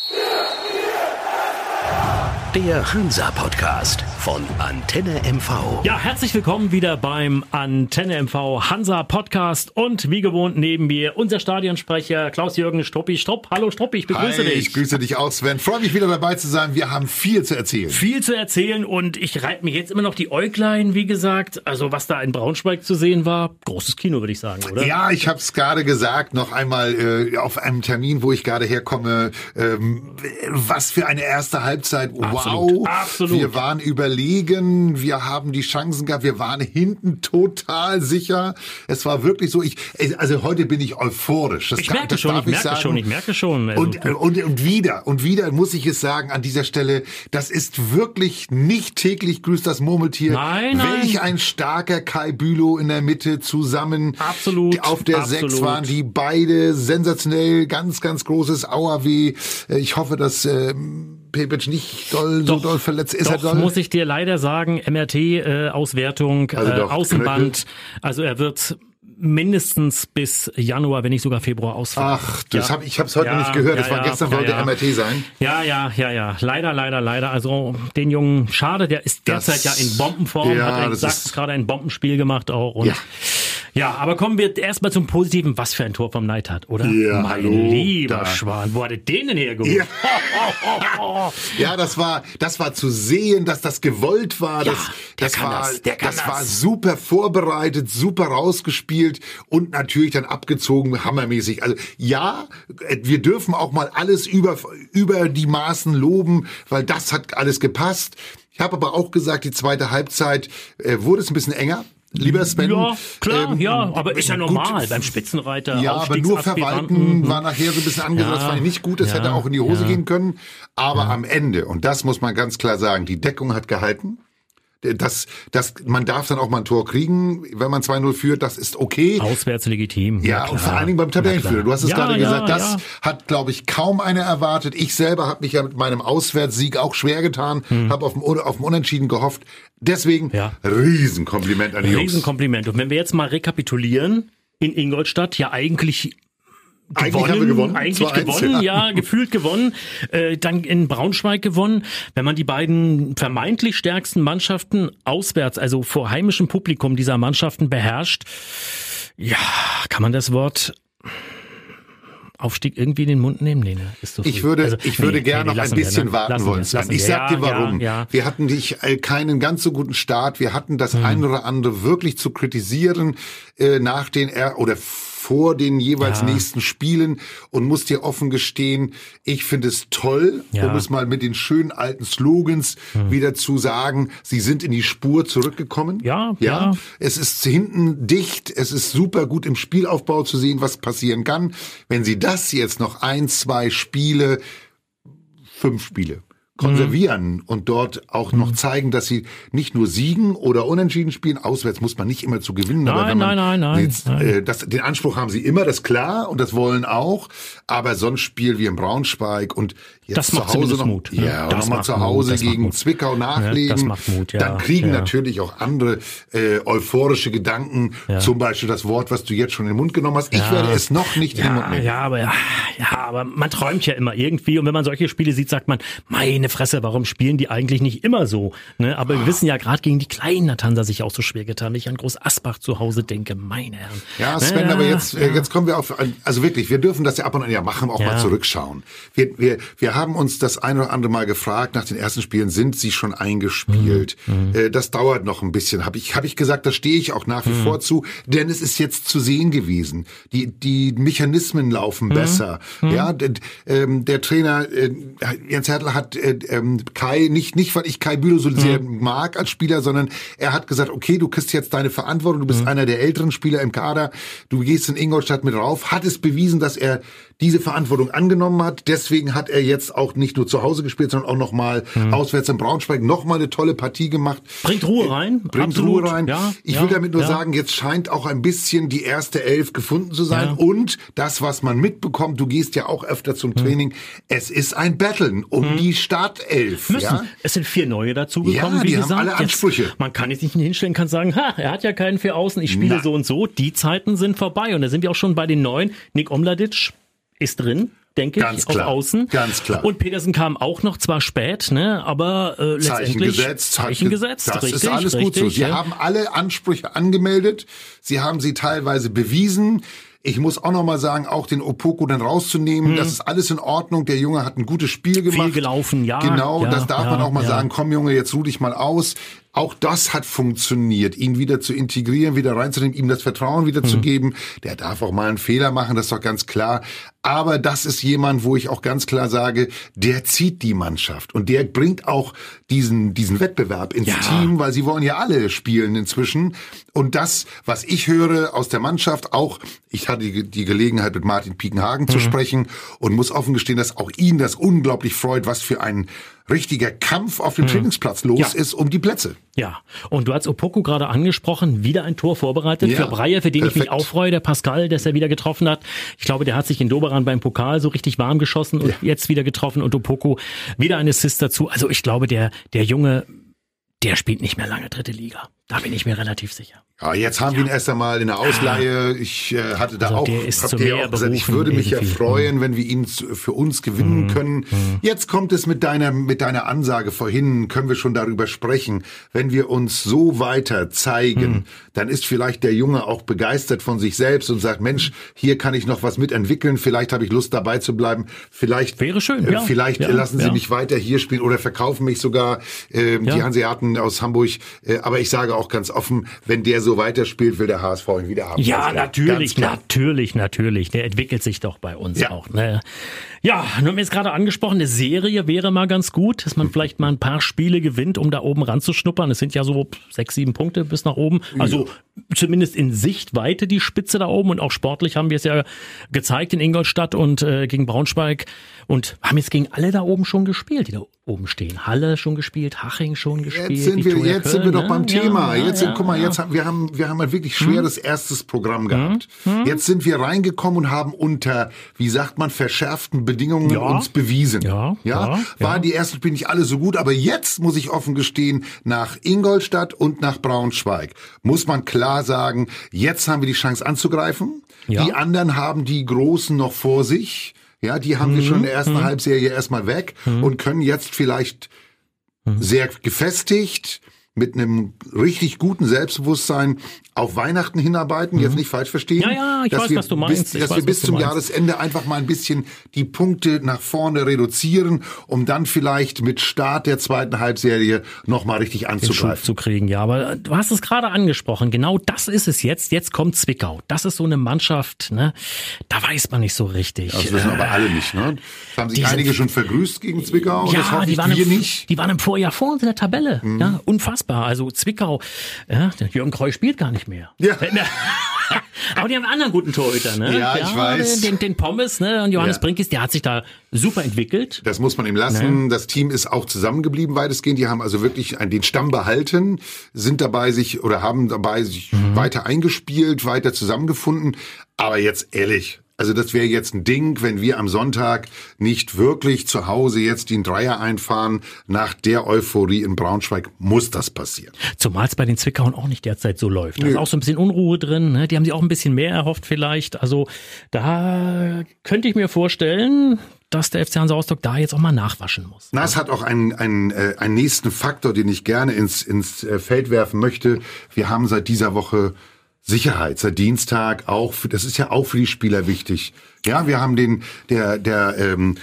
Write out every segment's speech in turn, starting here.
Yeah. Der Hansa-Podcast von Antenne MV. Ja, herzlich willkommen wieder beim Antenne MV Hansa Podcast und wie gewohnt neben mir unser Stadionsprecher Klaus-Jürgen Struppi. Strupp, hallo Struppi, ich begrüße Hi, dich. Ich grüße dich auch, Sven. Freue mich wieder dabei zu sein. Wir haben viel zu erzählen. Viel zu erzählen und ich reibe mir jetzt immer noch die Äuglein, wie gesagt. Also was da in Braunschweig zu sehen war, großes Kino, würde ich sagen, oder? Ja, ich habe es gerade gesagt, noch einmal äh, auf einem Termin, wo ich gerade herkomme. Ähm, was für eine erste Halbzeit. Wow. Absolut, absolut. Wir waren überlegen, wir haben die Chancen gehabt, wir waren hinten total sicher. Es war wirklich so, ich also heute bin ich euphorisch. Das Ich darf- merke das schon, darf ich merke sagen. schon, ich merke schon. Also, Und, und, und wieder, und wieder muss ich es sagen an dieser Stelle, das ist wirklich nicht täglich grüßt das Murmeltier. Nein, nein. Welch ein starker Kai Bülow in der Mitte zusammen. Absolut, Auf der absolut. Sechs waren die beide sensationell, ganz, ganz großes Auerweh. Äh, Ich hoffe, dass ähm, Pepic nicht doll, so doll verletzt ist. er Doch, doll? muss ich dir leider sagen, MRT-Auswertung, Also äh, doch, Außenband. Also er wird mindestens bis Januar, wenn nicht sogar Februar ausfallen. Ach, das Ja. hab, ich habe es heute Ja, noch nicht gehört. Das ja, war ja, gestern, ja, wollte. MRT sein. Ja, ja, ja, ja. Leider, leider, leider. Also den Jungen, schade, der ist Das- derzeit ja in Bombenform, Ja, hat er das gesagt, gerade ein Bombenspiel gemacht auch. Und Ja. Ja. aber kommen wir erstmal zum Positiven. Was für ein Tor vom Neid hat, oder? Ja, mein hallo, lieber da. Schwan, wo hat er den denn hergeholt? Ja. Ja, das war, das war zu sehen, dass das gewollt war. Ja, das, der das war, das, der kann das war das. super vorbereitet, super rausgespielt und natürlich dann abgezogen, hammermäßig. Also ja, wir dürfen auch mal alles über, über die Maßen loben, weil das hat alles gepasst. Ich habe aber auch gesagt, die zweite Halbzeit äh, wurde es ein bisschen enger. Lieber Sven. Ja, klar, ähm, ja, aber ist ja gut, normal beim Spitzenreiter. ja, aber nur verwalten war nachher so ein bisschen angesagt, Ja, das fand ich nicht gut, das ja, hätte auch in die Hose ja. gehen können. Aber am Ende, und das muss man ganz klar sagen, die Deckung hat gehalten. Das, das, man darf dann auch mal ein Tor kriegen, wenn man 2-0 führt, das ist okay. Auswärts legitim. Ja, und vor allen Dingen beim Tabellenführer. Du hast es Ja, gerade ja, gesagt, das ja. hat, glaube ich, kaum einer erwartet. Ich selber habe mich ja mit meinem Auswärtssieg auch schwer getan, habe auf, dem, auf dem Unentschieden gehofft. Deswegen Hm. Riesenkompliment an die Jungs. Riesenkompliment. Und wenn wir jetzt mal rekapitulieren, in Ingolstadt ja eigentlich Eigentlich haben wir gewonnen. Eigentlich 2-1, gewonnen, ja. ja, gefühlt gewonnen. Äh, dann in Braunschweig gewonnen. Wenn man die beiden vermeintlich stärksten Mannschaften auswärts, also vor heimischem Publikum dieser Mannschaften beherrscht, ja, kann man das Wort Aufstieg irgendwie in den Mund nehmen? Nee, ne? Ist so Ich würde, Also, ich nee, würde gerne nee, noch ein lassen wir, bisschen ne? warten Lassen wollen. wir, Ich sag dir Ja, warum. Ja, ja. Wir hatten dich äh, keinen ganz so guten Start. Wir hatten das Hm. ein oder andere wirklich zu kritisieren äh, nach den er oder vor den jeweils Ja. nächsten Spielen und muss dir offen gestehen, ich finde es toll, Ja. Hm. um es mal mit den schönen alten Slogans wieder zu sagen, sie sind in die Spur zurückgekommen. Ja, ja. Es ist hinten dicht, es ist super gut im Spielaufbau zu sehen, was passieren kann. Wenn sie das jetzt noch ein, zwei Spiele, fünf Spiele konservieren Mhm. und dort auch noch zeigen, dass sie nicht nur siegen oder unentschieden spielen. Auswärts muss man nicht immer zu gewinnen. aber Nein, wenn man nein, nein, nein, Jetzt, nein. Äh, das, den Anspruch haben sie immer, das ist klar und das wollen auch. Aber so ein Spiel wie in Braunschweig und jetzt Das zu macht Hause zumindest noch, Mut, ne? ja, Das nochmal zu Mut, Hause macht gegen Mut. Zwickau nachlegen. das macht Mut, ja, Dann kriegen ja. natürlich auch andere äh, euphorische Gedanken. Ja. Zum Beispiel das Wort, was du jetzt schon in den Mund genommen hast. Ich werde es noch nicht in den Mund Ja, nehmen. ja, aber ja, ja, aber man träumt ja immer irgendwie und wenn man solche Spiele sieht, sagt man, meine Fresse, warum spielen die eigentlich nicht immer so? Ne? Aber wir wissen ja, gerade gegen die Kleinen hat Hansa sich auch so schwer getan. Wenn ich an Groß Asbach zu Hause denke, meine Herren. Ja, Sven, Ja, aber jetzt, äh, ja. jetzt kommen wir auf, also wirklich, wir dürfen das ja ab und an ja machen, auch Ja. mal zurückschauen. Wir, wir, wir haben uns das ein oder andere Mal gefragt, nach den ersten Spielen, sind sie schon eingespielt? Mhm, Äh, das dauert noch ein bisschen, habe ich, hab ich gesagt, da stehe ich auch nach wie Mhm. vor zu, denn es ist jetzt zu sehen gewesen. Die, die Mechanismen laufen Mhm. besser. Ja, d- ähm, der Trainer, äh, Jens Hertel hat äh, ähm, Kai, nicht, nicht weil ich Kai Bülow so sehr mag als Spieler, sondern er hat gesagt, okay, du kriegst jetzt deine Verantwortung, du bist einer der älteren Spieler im Kader, du gehst in Ingolstadt mit rauf, hat es bewiesen, dass er diese Verantwortung angenommen hat. Deswegen hat er jetzt auch nicht nur zu Hause gespielt, sondern auch nochmal auswärts in Braunschweig nochmal eine tolle Partie gemacht. Bringt Ruhe rein. Bringt absolut. Ruhe rein. Ja, ich ja, will damit nur ja. sagen, jetzt scheint auch ein bisschen die erste Elf gefunden zu sein. Und das, was man mitbekommt, du gehst ja auch öfter zum Training, es ist ein Battlen um die Startelf. Müssen. Es sind vier neue dazugekommen, Ja, wie die haben gesagt. alle Ansprüche. Jetzt, man kann jetzt nicht hinstellen, kann sagen, ha, er hat ja keinen für außen, ich spiele Na. so und so. Die Zeiten sind vorbei. Und da sind wir auch schon bei den neuen. Nick Omladic ist drin. Denke Ganz ich, klar, auf Außen. ganz klar. Und Petersen kam auch noch zwar spät, ne, aber äh, Zeichen letztendlich gesetzt. Zeichen gesetzt. Das richtig, ist alles gut so. richtig, Sie ja. haben alle Ansprüche angemeldet. Sie haben sie teilweise bewiesen. Ich muss auch noch mal sagen, auch den Opoko dann rauszunehmen, das ist alles in Ordnung. Der Junge hat ein gutes Spiel gemacht. Hm. gelaufen, ja, Genau, ja, das darf ja, man auch mal ja. sagen. Komm Junge, jetzt ruh dich mal aus. Auch das hat funktioniert, ihn wieder zu integrieren, wieder reinzunehmen, ihm das Vertrauen wieder Hm. zu geben. Der darf auch mal einen Fehler machen, das ist doch ganz klar. Aber das ist jemand, wo ich auch ganz klar sage, der zieht die Mannschaft und der bringt auch diesen, diesen Wettbewerb ins Ja. Team, weil sie wollen ja alle spielen inzwischen. Und das, was ich höre aus der Mannschaft, auch, ich hatte die, die Gelegenheit mit Martin Piekenhagen Mhm. zu sprechen und muss offen gestehen, dass auch ihn das unglaublich freut, was für ein richtiger Kampf auf dem Trainingsplatz los. Ja. ist um die Plätze. Ja, und du hast Opoko gerade angesprochen, wieder ein Tor vorbereitet Ja, für Breyer, für den ich mich perfekt. auch freue, der Pascal, dass er wieder getroffen hat. Ich glaube, der hat sich in Doberan beim Pokal so richtig warm geschossen und Ja. jetzt wieder getroffen und Opoko wieder ein Assist dazu. Also ich glaube, der, der Junge, der spielt nicht mehr lange dritte Liga. Da bin ich mir relativ sicher. Ja, jetzt haben wir ihn erst einmal in der Ausleihe. Ich äh, hatte da Also auch, der ist hab mehr auch gesagt, ich würde mich ja irgendwie. Mhm. freuen, wenn wir ihn für uns gewinnen können. Jetzt kommt es mit deiner mit deiner Ansage vorhin, können wir schon darüber sprechen. Wenn wir uns so weiter zeigen, Mhm. dann ist vielleicht der Junge auch begeistert von sich selbst und sagt, Mensch, hier kann ich noch was mitentwickeln. Vielleicht habe ich Lust dabei zu bleiben. Vielleicht Wäre schön, äh, ja. Vielleicht Ja, lassen sie ja. mich weiter hier spielen oder verkaufen mich sogar äh, die Ja. Hanseaten aus Hamburg. Äh, aber ich sage auch ganz offen, wenn der so weiterspielt, will der HSV ihn wieder haben. Ja, natürlich, natürlich, natürlich. Der entwickelt sich doch bei uns Ja. auch. Ne? Ja, nun haben wir jetzt gerade angesprochen, eine Serie wäre mal ganz gut, dass man vielleicht mal ein paar Spiele gewinnt, um da oben ranzuschnuppern. Es sind ja so sechs, sieben Punkte bis nach oben. Also zumindest in Sichtweite die Spitze da oben. Und auch sportlich haben wir es ja gezeigt in Ingolstadt und äh, gegen Braunschweig. Und haben jetzt gegen alle da oben schon gespielt, die da oben stehen. Halle schon gespielt, Haching schon gespielt. Jetzt sind wir, jetzt sind wir Köln, doch beim ne? Thema. Ja, jetzt, ja, guck mal, ja. jetzt haben wir haben, wir haben ein wirklich schweres erstes Programm gehabt. Hm? Jetzt sind wir reingekommen und haben unter, wie sagt man, verschärften Bedingungen Ja. uns bewiesen. Ja, ja, ja, waren die ersten Spiele nicht alle so gut, aber jetzt muss ich offen gestehen, nach Ingolstadt und nach Braunschweig muss man klar sagen, jetzt haben wir die Chance anzugreifen. Ja. Die anderen haben die Großen noch vor sich. Ja, die haben wir schon in der ersten Halbserie erstmal weg und können jetzt vielleicht sehr gefestigt mit einem richtig guten Selbstbewusstsein auf Weihnachten hinarbeiten, jetzt nicht falsch verstehen. Ja, ja, ich dass weiß, wir was du meinst. Bis, dass weiß, wir bis zum meinst. Jahresende einfach mal ein bisschen die Punkte nach vorne reduzieren, um dann vielleicht mit Start der zweiten Halbserie nochmal richtig anzugreifen. zu kriegen. Ja, aber du hast es gerade angesprochen. Genau das ist es jetzt. Jetzt kommt Zwickau. Das ist so eine Mannschaft, ne? Da weiß man nicht so richtig. Das wissen aber alle nicht, ne? Das haben sich einige schon vergrüßt gegen Zwickau und ja, die waren, im, nicht. Mhm. die waren im Vorjahr vor uns in der Tabelle. Ja, unfassbar. Also Zwickau, ja, der Jürgen Kreu spielt gar nicht mehr. Ja. Aber die haben einen anderen guten Torhüter, ne? Ja, ich weiß. Den, den Pommes, ne? Und Johannes Ja. Brinkis, der hat sich da super entwickelt. Das muss man ihm lassen. Das Team ist auch zusammengeblieben weitestgehend. Die haben also wirklich den Stamm behalten, sind dabei sich oder haben dabei sich Mhm. weiter eingespielt, weiter zusammengefunden. Aber jetzt ehrlich. Also das wäre jetzt ein Ding, wenn wir am Sonntag nicht wirklich zu Hause jetzt den Dreier einfahren. Nach der Euphorie in Braunschweig muss das passieren. Zumal es bei den Zwickauern auch nicht derzeit so läuft. Da ist Nö. auch so ein bisschen Unruhe drin. Ne? Die haben sich auch ein bisschen mehr erhofft vielleicht. Also da könnte ich mir vorstellen, dass der FC Hansa Rostock da jetzt auch mal nachwaschen muss. Na, es hat auch einen, einen, äh, einen nächsten Faktor, den ich gerne ins, ins äh, Feld werfen möchte. Wir haben seit dieser Woche Sicherheit, seit Dienstag auch, für, das ist ja auch für die Spieler wichtig. Ja, wir haben den, der, der, ähm,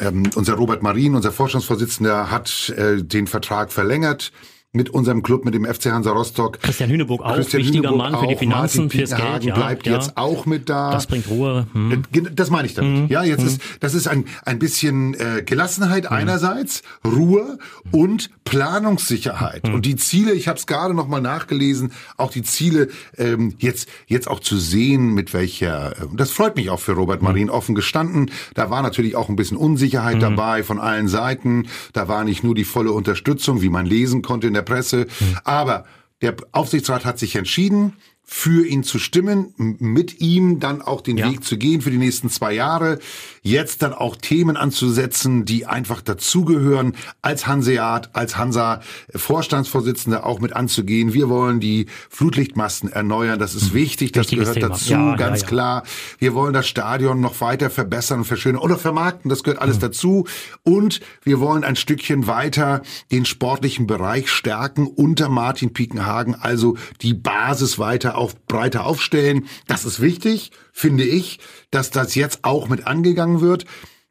ähm, unser Robert Marin, unser Vorstandsvorsitzender, hat äh, den Vertrag verlängert mit unserem Club, mit dem FC Hansa Rostock. Christian Hüneburg auch, Christian wichtiger Hüneburg Mann für die auch, Finanzen, Martin fürs Geld. Ja, bleibt ja. jetzt auch mit da. Das bringt Ruhe. Hm. Äh, Das meine ich damit. Mhm. Ja, jetzt ist das ist ein ein bisschen äh, Gelassenheit Mhm. einerseits, Ruhe und Planungssicherheit Mhm. und die Ziele. Ich habe es gerade noch mal nachgelesen. Auch die Ziele ähm, jetzt jetzt auch zu sehen, mit welcher. Äh, das freut mich auch für Robert Mhm. Marin offen gestanden. Da war natürlich auch ein bisschen Unsicherheit dabei von allen Seiten. Da war nicht nur die volle Unterstützung, wie man lesen konnte in der Presse, Mhm. aber der Aufsichtsrat hat sich entschieden für ihn zu stimmen, mit ihm dann auch den ja. Weg zu gehen für die nächsten zwei Jahre, jetzt dann auch Themen anzusetzen, die einfach dazugehören, als Hanseat, als Hansa Vorstandsvorsitzende auch mit anzugehen. Wir wollen die Flutlichtmasten erneuern, das ist hm. wichtig, das Wichtiges gehört Thema. dazu, ja, ganz ja, klar. Wir wollen das Stadion noch weiter verbessern und verschönern oder vermarkten, das gehört alles mhm. dazu. Und wir wollen ein Stückchen weiter den sportlichen Bereich stärken unter Martin Piekenhagen, also die Basis weiter auf, breiter aufstellen. Das ist wichtig, finde ich, dass das jetzt auch mit angegangen wird.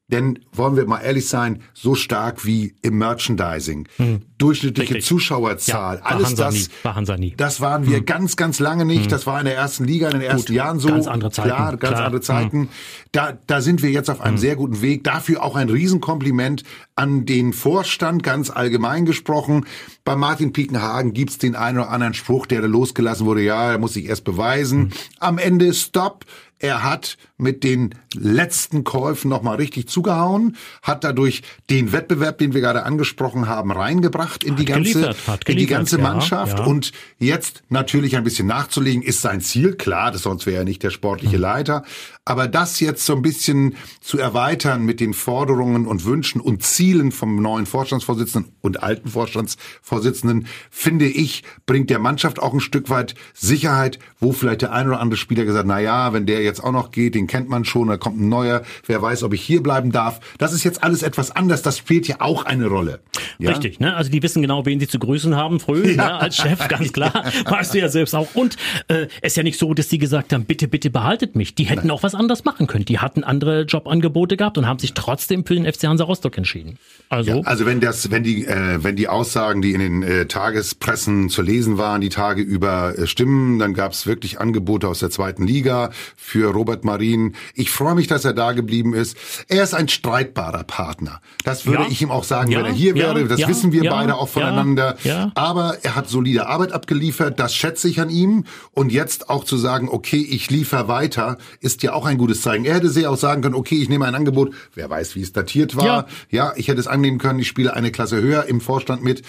Denn wollen wir mal ehrlich sein, so stark wie im Merchandising, hm. durchschnittliche Richtig. Zuschauerzahl, ja, alles das, nie. das waren wir hm. ganz, ganz lange nicht. Hm. Das war in der ersten Liga in den ersten Gut, Jahren so. Ganz andere Zeiten. Klar, ganz Klar. andere Zeiten. Hm. Da, da sind wir jetzt auf einem hm. sehr guten Weg. Dafür auch ein Riesenkompliment an den Vorstand, ganz allgemein gesprochen. Bei Martin Piekenhagen gibt's den einen oder anderen Spruch, der da losgelassen wurde. Ja, er muss sich erst beweisen. Hm. Am Ende, stopp. Er hat mit den letzten Käufen nochmal richtig zugehauen, hat dadurch den Wettbewerb, den wir gerade angesprochen haben, reingebracht in hat die ganze, in die ganze Mannschaft. Ja, ja. Und jetzt natürlich ein bisschen nachzulegen, ist sein Ziel. Klar, das sonst wäre er nicht der sportliche mhm. Leiter. Aber das jetzt so ein bisschen zu erweitern mit den Forderungen und Wünschen und Zielen vom neuen Vorstandsvorsitzenden und alten Vorstandsvorsitzenden, finde ich, bringt der Mannschaft auch ein Stück weit Sicherheit, wo vielleicht der ein oder andere Spieler gesagt, na ja, wenn der jetzt auch noch geht, den kennt man schon, da kommt ein neuer, wer weiß, ob ich hier bleiben darf. Das ist jetzt alles etwas anders, das spielt ja auch eine Rolle. Ja? Richtig, ne? Also die wissen genau, wen sie zu grüßen haben, früh, ja. ne? als Chef, ganz klar. weißt du ja selbst auch. Und äh, es ist ja nicht so, dass die gesagt haben, bitte, bitte behaltet mich. Die hätten Nein. auch was anderes machen können. Die hatten andere Jobangebote gehabt und haben sich trotzdem für den FC Hansa Rostock entschieden. Also, ja, also wenn das, wenn die, äh, wenn die Aussagen, die in den äh, Tagespressen zu lesen waren, die Tage über äh, stimmen, dann gab es wirklich Angebote aus der zweiten Liga für Robert Marin. Ich freue mich, dass er da geblieben ist. Er ist ein streitbarer Partner. Das würde ja. ich ihm auch sagen, ja. wenn er hier wäre. Das wissen wir beide auch voneinander. Aber er hat solide Arbeit abgeliefert. Das schätze ich an ihm. Und jetzt auch zu sagen, okay, ich liefere weiter, ist ja auch ein gutes Zeichen. Er hätte sehr auch sagen können, okay, ich nehme ein Angebot. Wer weiß, wie es datiert war. Ja, ich hätte es annehmen können. Ich spiele eine Klasse höher im Vorstand mit.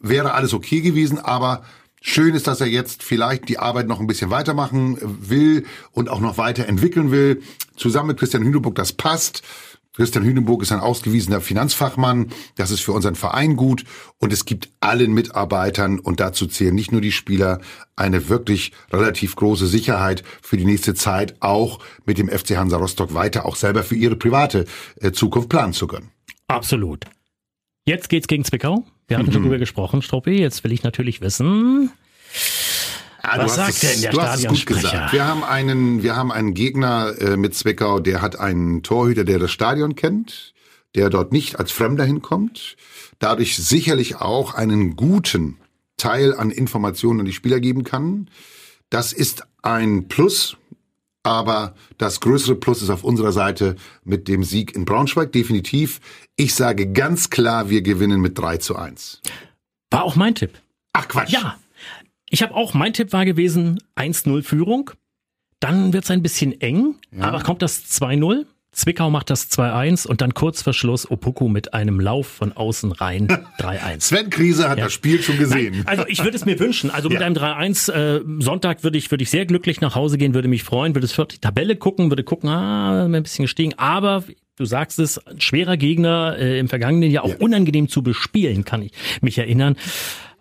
Wäre alles okay gewesen, aber Schön ist, dass er jetzt vielleicht die Arbeit noch ein bisschen weitermachen will und auch noch weiterentwickeln will. Zusammen mit Christian Hüneburg, das passt. Christian Hüneburg ist ein ausgewiesener Finanzfachmann. Das ist für unseren Verein gut. Und es gibt allen Mitarbeitern, und dazu zählen nicht nur die Spieler, eine wirklich relativ große Sicherheit für die nächste Zeit, auch mit dem FC Hansa Rostock weiter auch selber für ihre private äh, Zukunft planen zu können. Absolut. Jetzt geht's gegen Zwickau. Wir hatten schon drüber gesprochen, Struppi. Jetzt will ich natürlich wissen. Ah, Was sagt es, denn der du hast es gut gesagt. Wir haben einen, wir haben einen Gegner äh, mit Zwickau, der hat einen Torhüter, der das Stadion kennt, der dort nicht als Fremder hinkommt, dadurch sicherlich auch einen guten Teil an Informationen an die Spieler geben kann. Das ist ein Plus, aber das größere Plus ist auf unserer Seite mit dem Sieg in Braunschweig, definitiv. Ich sage ganz klar, wir gewinnen mit 3 zu 1. War auch mein Tipp. Ach Quatsch. Ja. Ich habe auch, mein Tipp war gewesen, 1-0 Führung. Dann wird es ein bisschen eng, ja. aber kommt das 2-0. Zwickau macht das 2-1 und dann kurz vor Schluss Opoku mit einem Lauf von außen rein 3-1. Sven Krise hat ja. das Spiel schon gesehen. Nein, also ich würde es mir wünschen. Also mit ja. einem 3-1 äh, Sonntag würde ich, würde ich sehr glücklich nach Hause gehen, würde mich freuen, würde es für die Tabelle gucken, würde gucken, ah, ein bisschen gestiegen. Aber du sagst es, ein schwerer Gegner äh, im vergangenen Jahr auch ja. unangenehm zu bespielen, kann ich mich erinnern.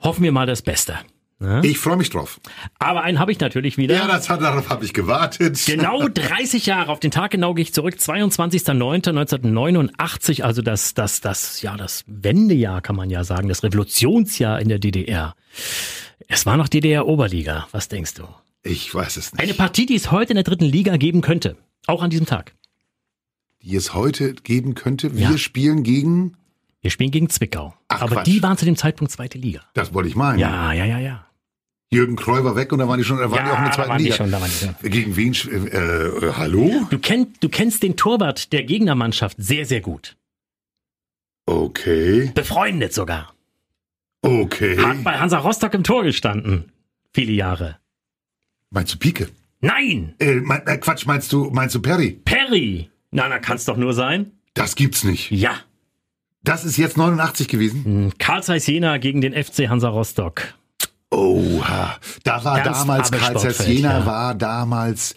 Hoffen wir mal das Beste. Ne? Ich freue mich drauf. Aber einen habe ich natürlich wieder. Ja, das hat, darauf habe ich gewartet. Genau 30 Jahre, auf den Tag genau gehe ich zurück, 22.09.1989, also das, das, das, ja, das Wendejahr kann man ja sagen, das Revolutionsjahr in der DDR. Es war noch DDR-Oberliga, was denkst du? Ich weiß es nicht. Eine Partie, die es heute in der dritten Liga geben könnte, auch an diesem Tag. Die es heute geben könnte. Wir ja. spielen gegen wir spielen gegen Zwickau. Ach, Aber Quatsch. die waren zu dem Zeitpunkt zweite Liga. Das wollte ich meinen. Ja, ja, ja, ja. Jürgen Kreu war weg und da waren die schon, da waren ja, die auch in der zweiten Liga. Schon, da waren die schon. Gegen wen? Äh, äh, hallo? Du kennst, du kennst den Torwart der Gegnermannschaft sehr, sehr gut. Okay. Befreundet sogar. Okay. Hat bei Hansa Rostock im Tor gestanden. Viele Jahre. Meinst du Pike? Nein! Äh, mein, äh, Quatsch, meinst du, meinst du Perry? Perry! Na, na, kann's doch nur sein. Das gibt's nicht. Ja. Das ist jetzt 89 gewesen? Hm, Karl Zeiss Jena gegen den FC Hansa Rostock. Oh, da war Ernst damals Karl Jena ja. war damals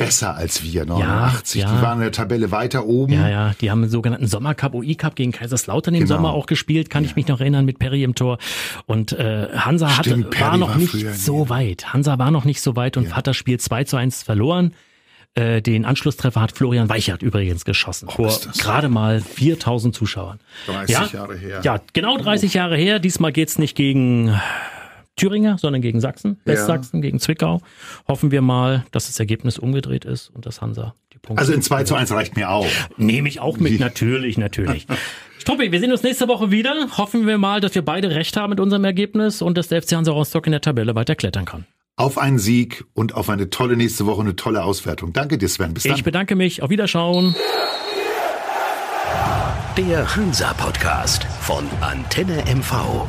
besser als wir, 89. ja. Die waren in der Tabelle weiter oben. Ja, ja, die haben einen sogenannten Sommercup, UI-Cup gegen Kaiserslautern im Genau. Sommer auch gespielt, kann ich mich noch erinnern, mit Perry im Tor. Und äh, Hansa hatte, Stimmt, war Perry noch war nicht so weit. Hansa war noch nicht so weit und hat das Spiel 2 zu 1 verloren. Äh, den Anschlusstreffer hat Florian Weichert übrigens geschossen. vor ist das gerade mal 4000 Zuschauern. 30 ja? Jahre her. Ja, genau 30 Jahre her. Diesmal geht's nicht gegen Thüringer, sondern gegen Sachsen, Westsachsen, gegen Zwickau. Hoffen wir mal, dass das Ergebnis umgedreht ist und dass Hansa die Punkte. Also in 2 zu 1 reicht mir auch. Nehme ich auch mit, natürlich, natürlich. Struppi, wir sehen uns nächste Woche wieder. Hoffen wir mal, dass wir beide recht haben mit unserem Ergebnis und dass der FC Hansa Rostock in der Tabelle weiter klettern kann. Auf einen Sieg und auf eine tolle nächste Woche, eine tolle Auswertung. Danke dir, Sven. Bis dann. Ich bedanke mich. Auf Wiederschauen. Der Hansa Podcast von Antenne MV.